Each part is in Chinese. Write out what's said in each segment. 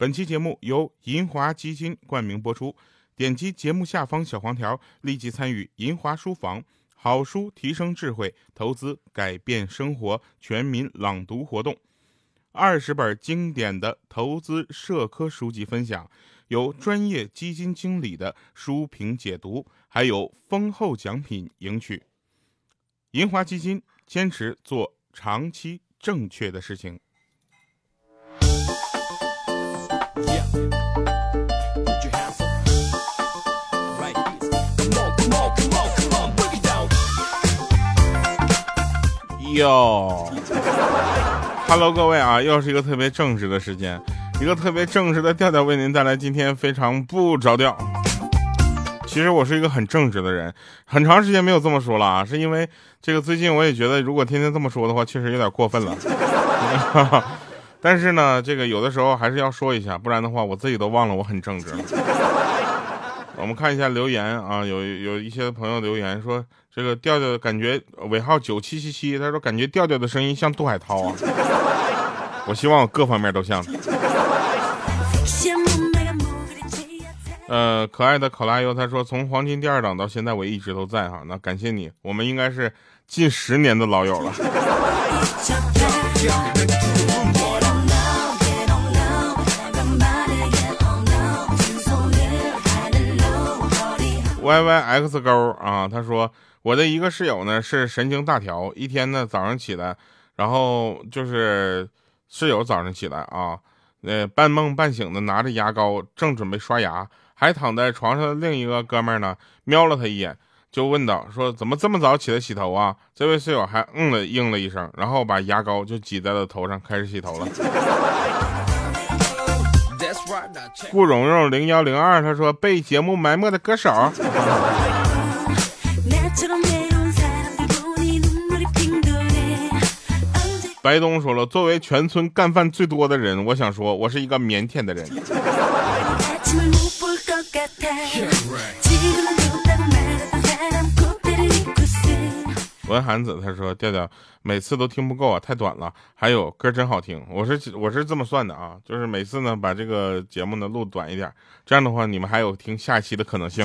本期节目由银华基金冠名播出。点击节目下方小黄条，立即参与银华书房好书提升智慧，投资改变生活全民朗读活动。二十本经典的投资社科书籍分享，有专业基金经理的书评解读，还有丰厚奖品赢取。银华基金坚持做长期正确的事情。哟，Hello，各位啊，又是一个特别正直的时间，一个特别正直的调调为您带来今天非常不着调。其实我是一个很正直的人，很长时间没有这么说了啊，是因为这个最近我也觉得如果天天这么说的话，确实有点过分了。但是呢，这个有的时候还是要说一下，不然的话我自己都忘了我很正直了。我们看一下留言啊，有有一些朋友留言说，这个调调感觉尾号九七七七，他说感觉调调的声音像杜海涛啊。我希望我各方面都像。呃，可爱的考拉优他说，从黄金第二档到现在我一直都在哈，那感谢你，我们应该是近十年的老友了。Y Y X 勾啊，他说我的一个室友呢是神经大条，一天呢早上起来，然后就是室友早上起来啊，呃半梦半醒的拿着牙膏正准备刷牙，还躺在床上的另一个哥们呢瞄了他一眼，就问道说怎么这么早起来洗头啊？这位室友还嗯了应了一声，然后把牙膏就挤在了头上开始洗头了。顾蓉蓉零幺零二，他说被节目埋没的歌手。白东说了，作为全村干饭最多的人，我想说，我是一个腼腆的人。文涵子他说：“调调每次都听不够啊，太短了。还有歌真好听，我是我是这么算的啊，就是每次呢把这个节目呢录短一点，这样的话你们还有听下期的可能性。”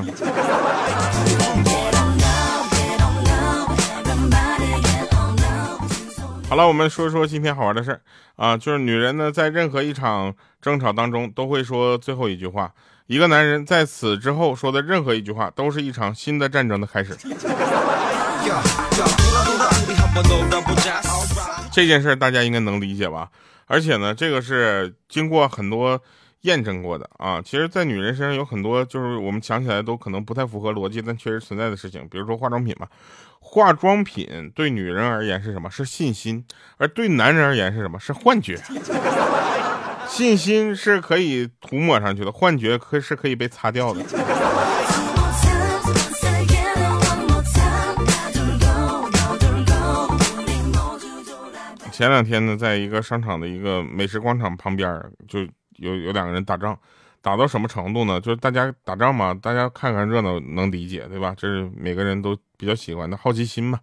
好了，我们说说今天好玩的事儿啊，就是女人呢在任何一场争吵当中都会说最后一句话，一个男人在此之后说的任何一句话都是一场新的战争的开始。这件事大家应该能理解吧？而且呢，这个是经过很多验证过的啊。其实，在女人身上有很多，就是我们想起来都可能不太符合逻辑，但确实存在的事情。比如说化妆品嘛，化妆品对女人而言是什么？是信心，而对男人而言是什么？是幻觉。信心是可以涂抹上去的，幻觉可是可以被擦掉的。前两天呢，在一个商场的一个美食广场旁边，就有有两个人打仗，打到什么程度呢？就是大家打仗嘛，大家看看热闹能理解，对吧？这是每个人都比较喜欢的好奇心嘛。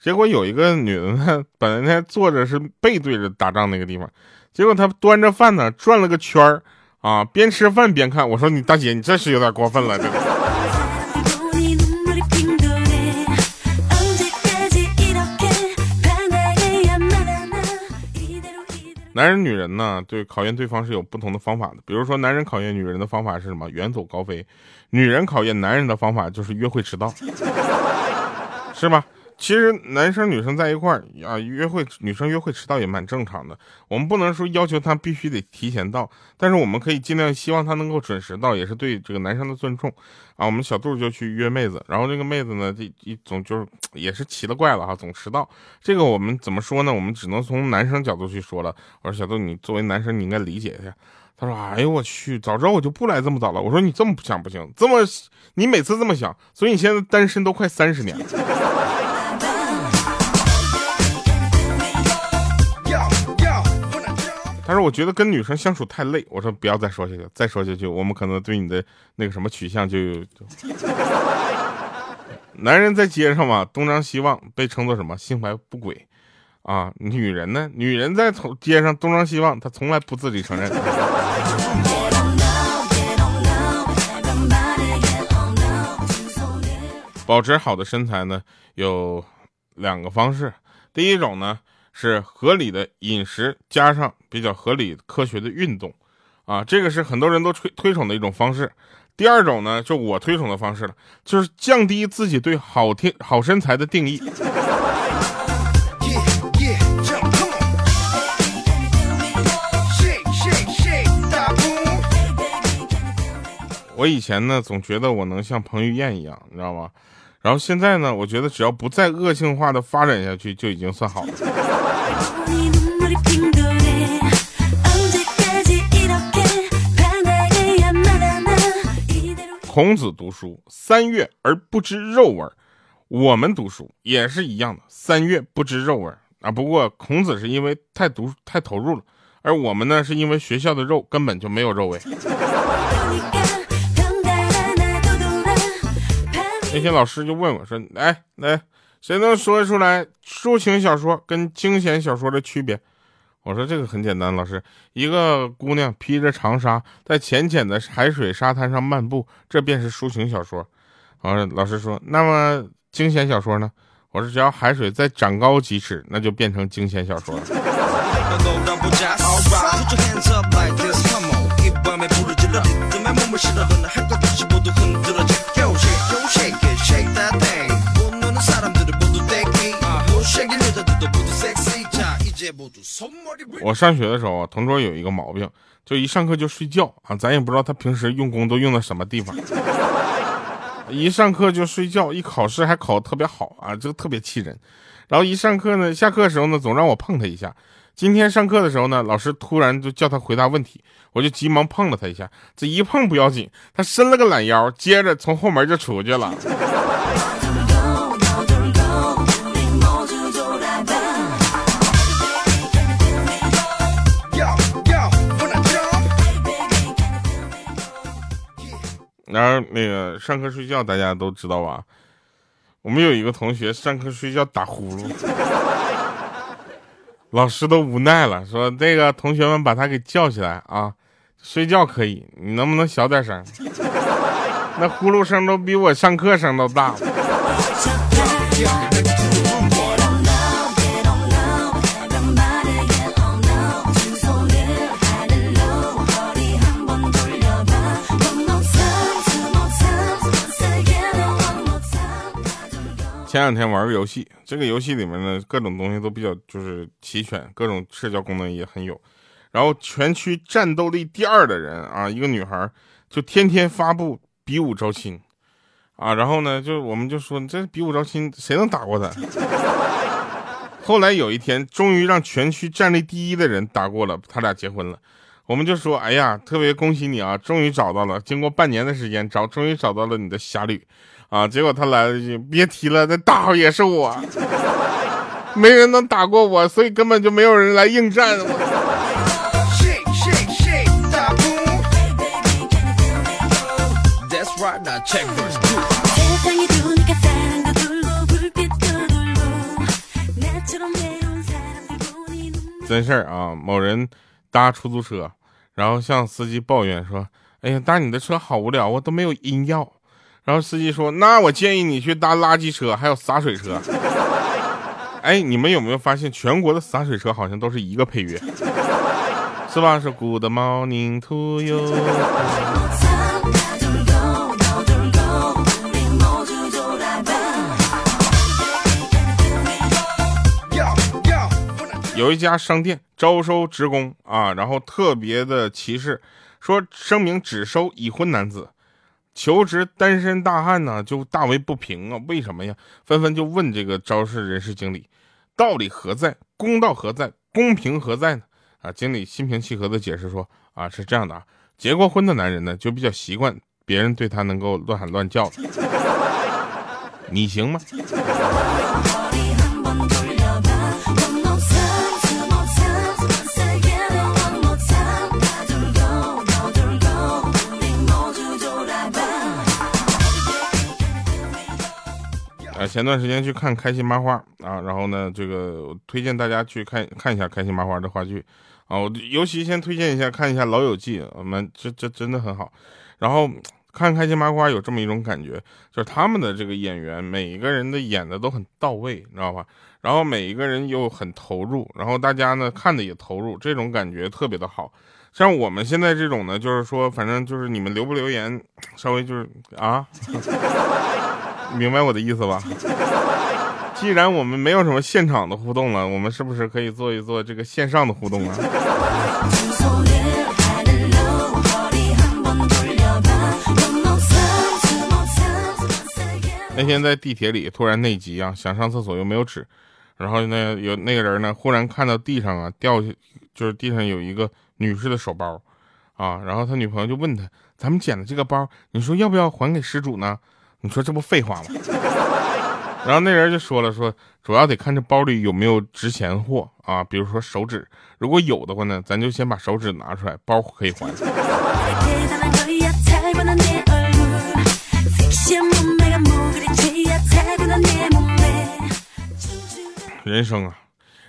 结果有一个女的呢，本来坐着是背对着打仗那个地方，结果她端着饭呢转了个圈儿啊，边吃饭边看。我说你大姐，你这是有点过分了，这个。男人、女人呢，对考验对方是有不同的方法的。比如说，男人考验女人的方法是什么？远走高飞。女人考验男人的方法就是约会迟到，是吗？其实男生女生在一块儿啊，约会女生约会迟到也蛮正常的。我们不能说要求他必须得提前到，但是我们可以尽量希望他能够准时到，也是对这个男生的尊重啊。我们小杜就去约妹子，然后这个妹子呢，这一总就是也是奇了怪了哈，总迟到。这个我们怎么说呢？我们只能从男生角度去说了。我说小杜，你作为男生你应该理解一下。他说：哎呦我去，早知道我就不来这么早了。我说你这么想不行，这么你每次这么想，所以你现在单身都快三十年了。但是我觉得跟女生相处太累，我说不要再说下去，再说下去，我们可能对你的那个什么取向就有。男人在街上嘛，东张西望，被称作什么？心怀不轨啊！女人呢？女人在从街上东张西望，她从来不自己承认。保持好的身材呢，有两个方式。第一种呢。是合理的饮食加上比较合理科学的运动，啊，这个是很多人都推推崇的一种方式。第二种呢，就我推崇的方式了，就是降低自己对好天好身材的定义。我以前呢，总觉得我能像彭于晏一样，你知道吗？然后现在呢，我觉得只要不再恶性化的发展下去，就已经算好了。孔子读书三月而不知肉味儿，我们读书也是一样的，三月不知肉味儿啊。不过孔子是因为太读太投入了，而我们呢，是因为学校的肉根本就没有肉味。那天老师就问我说：“来来，谁能说出来抒情小说跟惊险小说的区别？”我说：“这个很简单，老师，一个姑娘披着长纱，在浅浅的海水沙滩上漫步，这便是抒情小说。”然后老师说：“那么惊险小说呢？”我说：“只要海水再长高几尺，那就变成惊险小说了。”我上学的时候，同桌有一个毛病，就一上课就睡觉啊，咱也不知道他平时用功都用到什么地方。一上课就睡觉，一考试还考得特别好啊，就特别气人。然后一上课呢，下课的时候呢，总让我碰他一下。今天上课的时候呢，老师突然就叫他回答问题，我就急忙碰了他一下。这一碰不要紧，他伸了个懒腰，接着从后门就出去了。然后那个上课睡觉，大家都知道吧？我们有一个同学上课睡觉打呼噜，老师都无奈了，说：“那个同学们把他给叫起来啊，睡觉可以，你能不能小点声？那呼噜声都比我上课声都大。”前两天玩个游戏，这个游戏里面呢，各种东西都比较就是齐全，各种社交功能也很有。然后全区战斗力第二的人啊，一个女孩，就天天发布比武招亲，啊，然后呢，就我们就说这比武招亲，谁能打过他？后来有一天，终于让全区战力第一的人打过了，他俩结婚了。我们就说，哎呀，特别恭喜你啊，终于找到了，经过半年的时间找，终于找到了你的侠侣。啊！结果他来了句：“别提了，那大号也是我，没人能打过我，所以根本就没有人来应战。”真事儿啊！某人搭出租车，然后向司机抱怨说：“哎呀，搭你的车好无聊，我都没有音药。”然后司机说：“那我建议你去搭垃圾车，还有洒水车。哎，你们有没有发现全国的洒水车好像都是一个配乐，是吧？是 Good morning to you。有一家商店招收职工啊，然后特别的歧视，说声明只收已婚男子。”求职单身大汉呢，就大为不平啊！为什么呀？纷纷就问这个招式人事经理，道理何在？公道何在？公平何在呢？啊！经理心平气和的解释说，啊，是这样的啊，结过婚的男人呢，就比较习惯别人对他能够乱喊乱叫，你行吗？前段时间去看开心麻花啊，然后呢，这个推荐大家去看看一下开心麻花的话剧啊，我尤其先推荐一下看一下《老友记》，我们这这真的很好。然后看开心麻花有这么一种感觉，就是他们的这个演员每一个人的演的都很到位，你知道吧？然后每一个人又很投入，然后大家呢看的也投入，这种感觉特别的好。像我们现在这种呢，就是说，反正就是你们留不留言，稍微就是啊，明白我的意思吧？既然我们没有什么现场的互动了，我们是不是可以做一做这个线上的互动啊？那天在地铁里突然内急啊，想上厕所又没有纸，然后那，有那个人呢，忽然看到地上啊掉下，就是地上有一个女士的手包，啊，然后他女朋友就问他：“咱们捡的这个包，你说要不要还给失主呢？”你说这不废话吗？然后那人就说了，说主要得看这包里有没有值钱货啊，比如说手指，如果有的话呢，咱就先把手指拿出来，包可以还。人生啊，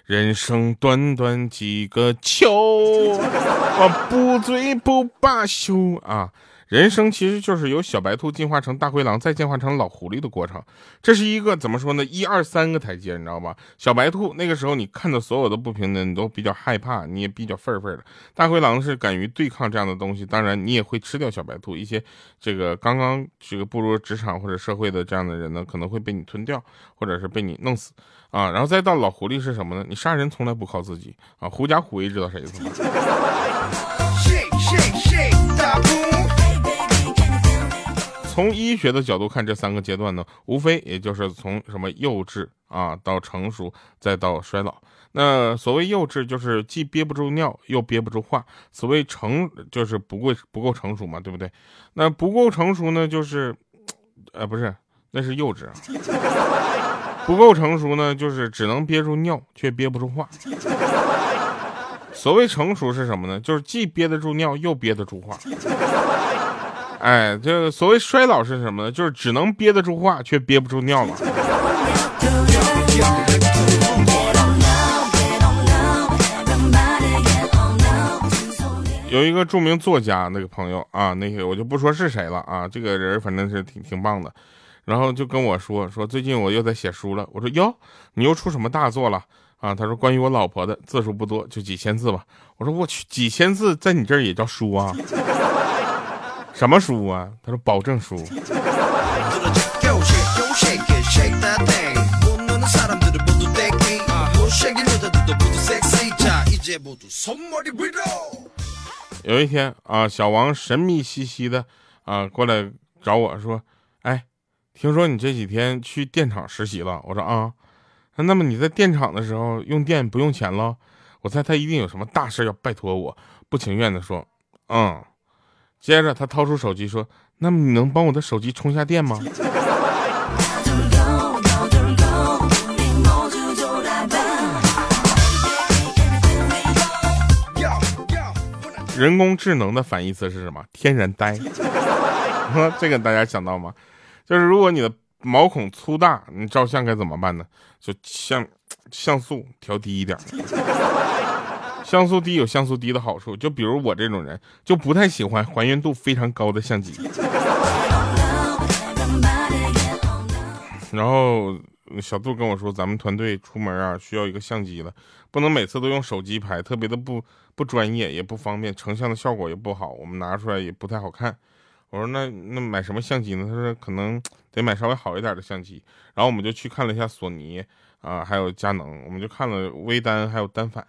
人生短短几个秋，我不醉不罢休啊。人生其实就是由小白兔进化成大灰狼，再进化成老狐狸的过程。这是一个怎么说呢？一二三个台阶，你知道吧？小白兔那个时候，你看到所有的不平等，你都比较害怕，你也比较愤愤的。大灰狼是敢于对抗这样的东西，当然你也会吃掉小白兔。一些这个刚刚这个步入职场或者社会的这样的人呢，可能会被你吞掉，或者是被你弄死啊。然后再到老狐狸是什么呢？你杀人从来不靠自己啊。狐假虎威知道啥意思吗？从医学的角度看，这三个阶段呢，无非也就是从什么幼稚啊到成熟，再到衰老。那所谓幼稚，就是既憋不住尿，又憋不住话；所谓成，就是不够不够成熟嘛，对不对？那不够成熟呢，就是，呃，不是，那是幼稚啊。不够成熟呢，就是只能憋住尿，却憋不住话。所谓成熟是什么呢？就是既憋得住尿，又憋得住话。哎，这所谓衰老是什么呢？就是只能憋得住话，却憋不住尿了。有一个著名作家，那个朋友啊，那个我就不说是谁了啊，这个人反正是挺挺棒的，然后就跟我说说最近我又在写书了。我说哟，你又出什么大作了啊？他说关于我老婆的，字数不多，就几千字吧。我说我去，几千字在你这儿也叫书啊？什么书啊？他说保证书。有一天啊，小王神秘兮兮的啊过来找我说：“哎，听说你这几天去电厂实习了？”我说：“啊，那么你在电厂的时候用电不用钱了？”我猜他一定有什么大事要拜托我，不情愿的说：“嗯。”接着他掏出手机说：“那你能帮我的手机充下电吗？”人工智能的反义词是什么？天然呆。这个大家想到吗？就是如果你的毛孔粗大，你照相该怎么办呢？就像像素调低一点。像素低有像素低的好处，就比如我这种人就不太喜欢还原度非常高的相机。然后小杜跟我说，咱们团队出门啊需要一个相机了，不能每次都用手机拍，特别的不不专业，也不方便，成像的效果也不好，我们拿出来也不太好看。我说那那买什么相机呢？他说可能得买稍微好一点的相机。然后我们就去看了一下索尼啊，还有佳能，我们就看了微单还有单反。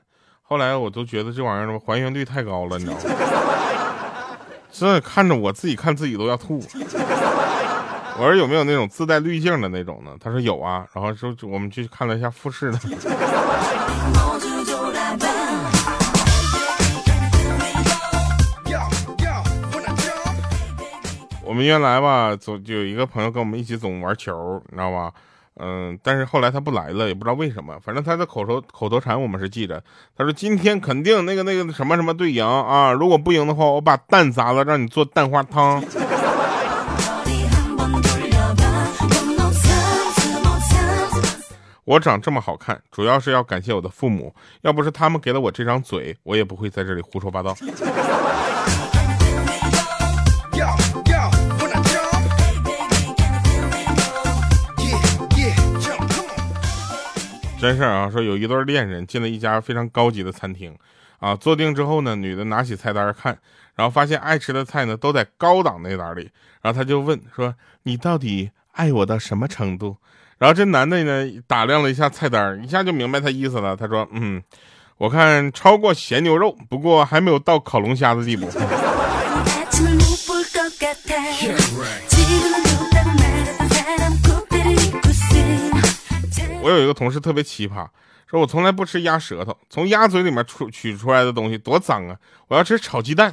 后来我都觉得这玩意儿还原率太高了，你知道吗？这看着我自己看自己都要吐。我说有没有那种自带滤镜的那种呢？他说有啊。然后说我们去看了一下复试的。我们原来吧，总有一个朋友跟我们一起总玩球，你知道吧？嗯，但是后来他不来了，也不知道为什么。反正他的口头口头禅我们是记着。他说今天肯定那个那个什么什么队赢啊，如果不赢的话，我把蛋砸了，让你做蛋花汤。我长这么好看，主要是要感谢我的父母，要不是他们给了我这张嘴，我也不会在这里胡说八道。真事儿啊，说有一对恋人进了一家非常高级的餐厅，啊，坐定之后呢，女的拿起菜单看，然后发现爱吃的菜呢都在高档那单里，然后他就问说：“你到底爱我到什么程度？”然后这男的呢打量了一下菜单，一下就明白他意思了。他说：“嗯，我看超过咸牛肉，不过还没有到烤龙虾的地步。”我有一个同事特别奇葩，说我从来不吃鸭舌头，从鸭嘴里面出取出来的东西多脏啊！我要吃炒鸡蛋。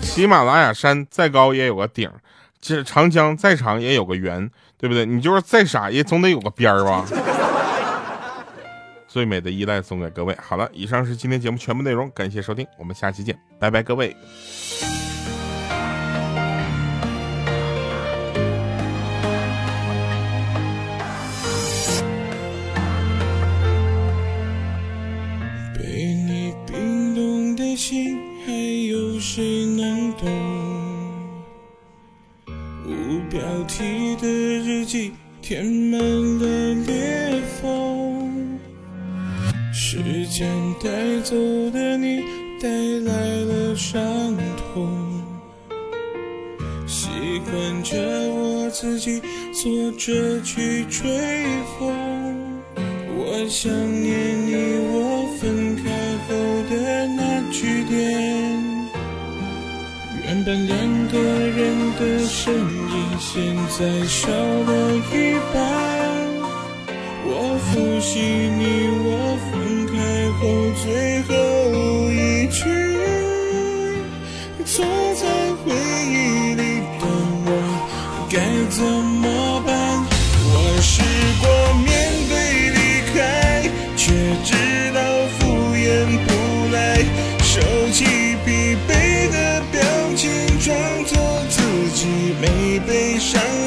喜马拉雅山再高也有个顶，这长江再长也有个圆，对不对？你就是再傻也总得有个边儿吧？最美的依赖送给各位。好了，以上是今天节目全部内容，感谢收听，我们下期见，拜拜，各位。填满了裂缝，时间带走的你带来了伤痛，习惯着我自己坐着去吹风，我想念你，我分开后的那。句点，两个人的身影，现在少了一半。我复习你我分开后最后一句，坐在回忆里的我该怎么办？我试过面对离开，却知道敷衍不来。收起没悲伤。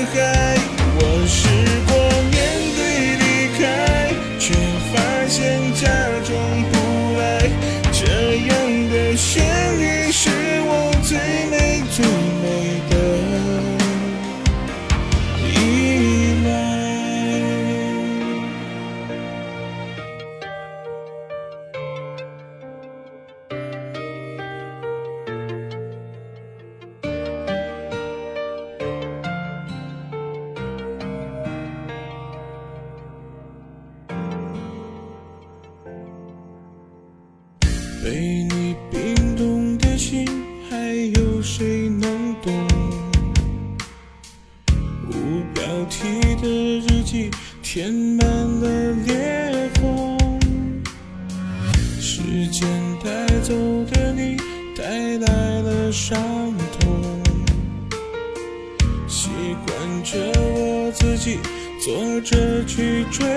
被你冰冻的心，还有谁能懂？无标题的日记填满了裂缝，时间带走的你带来了伤痛，习惯着我自己坐着去追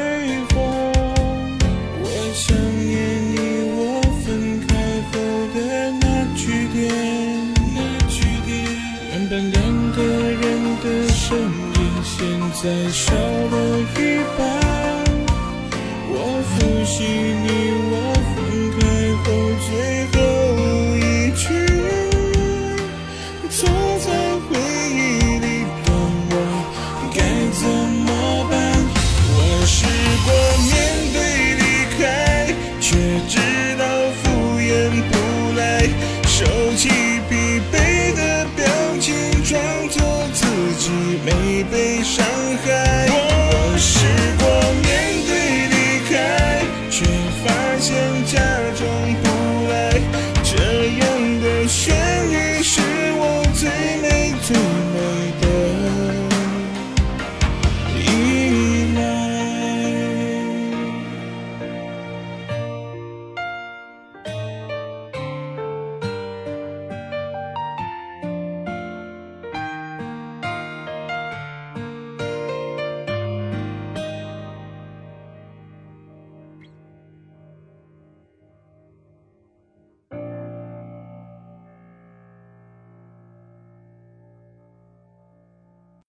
你，现在少了一半。我复习你我分开后最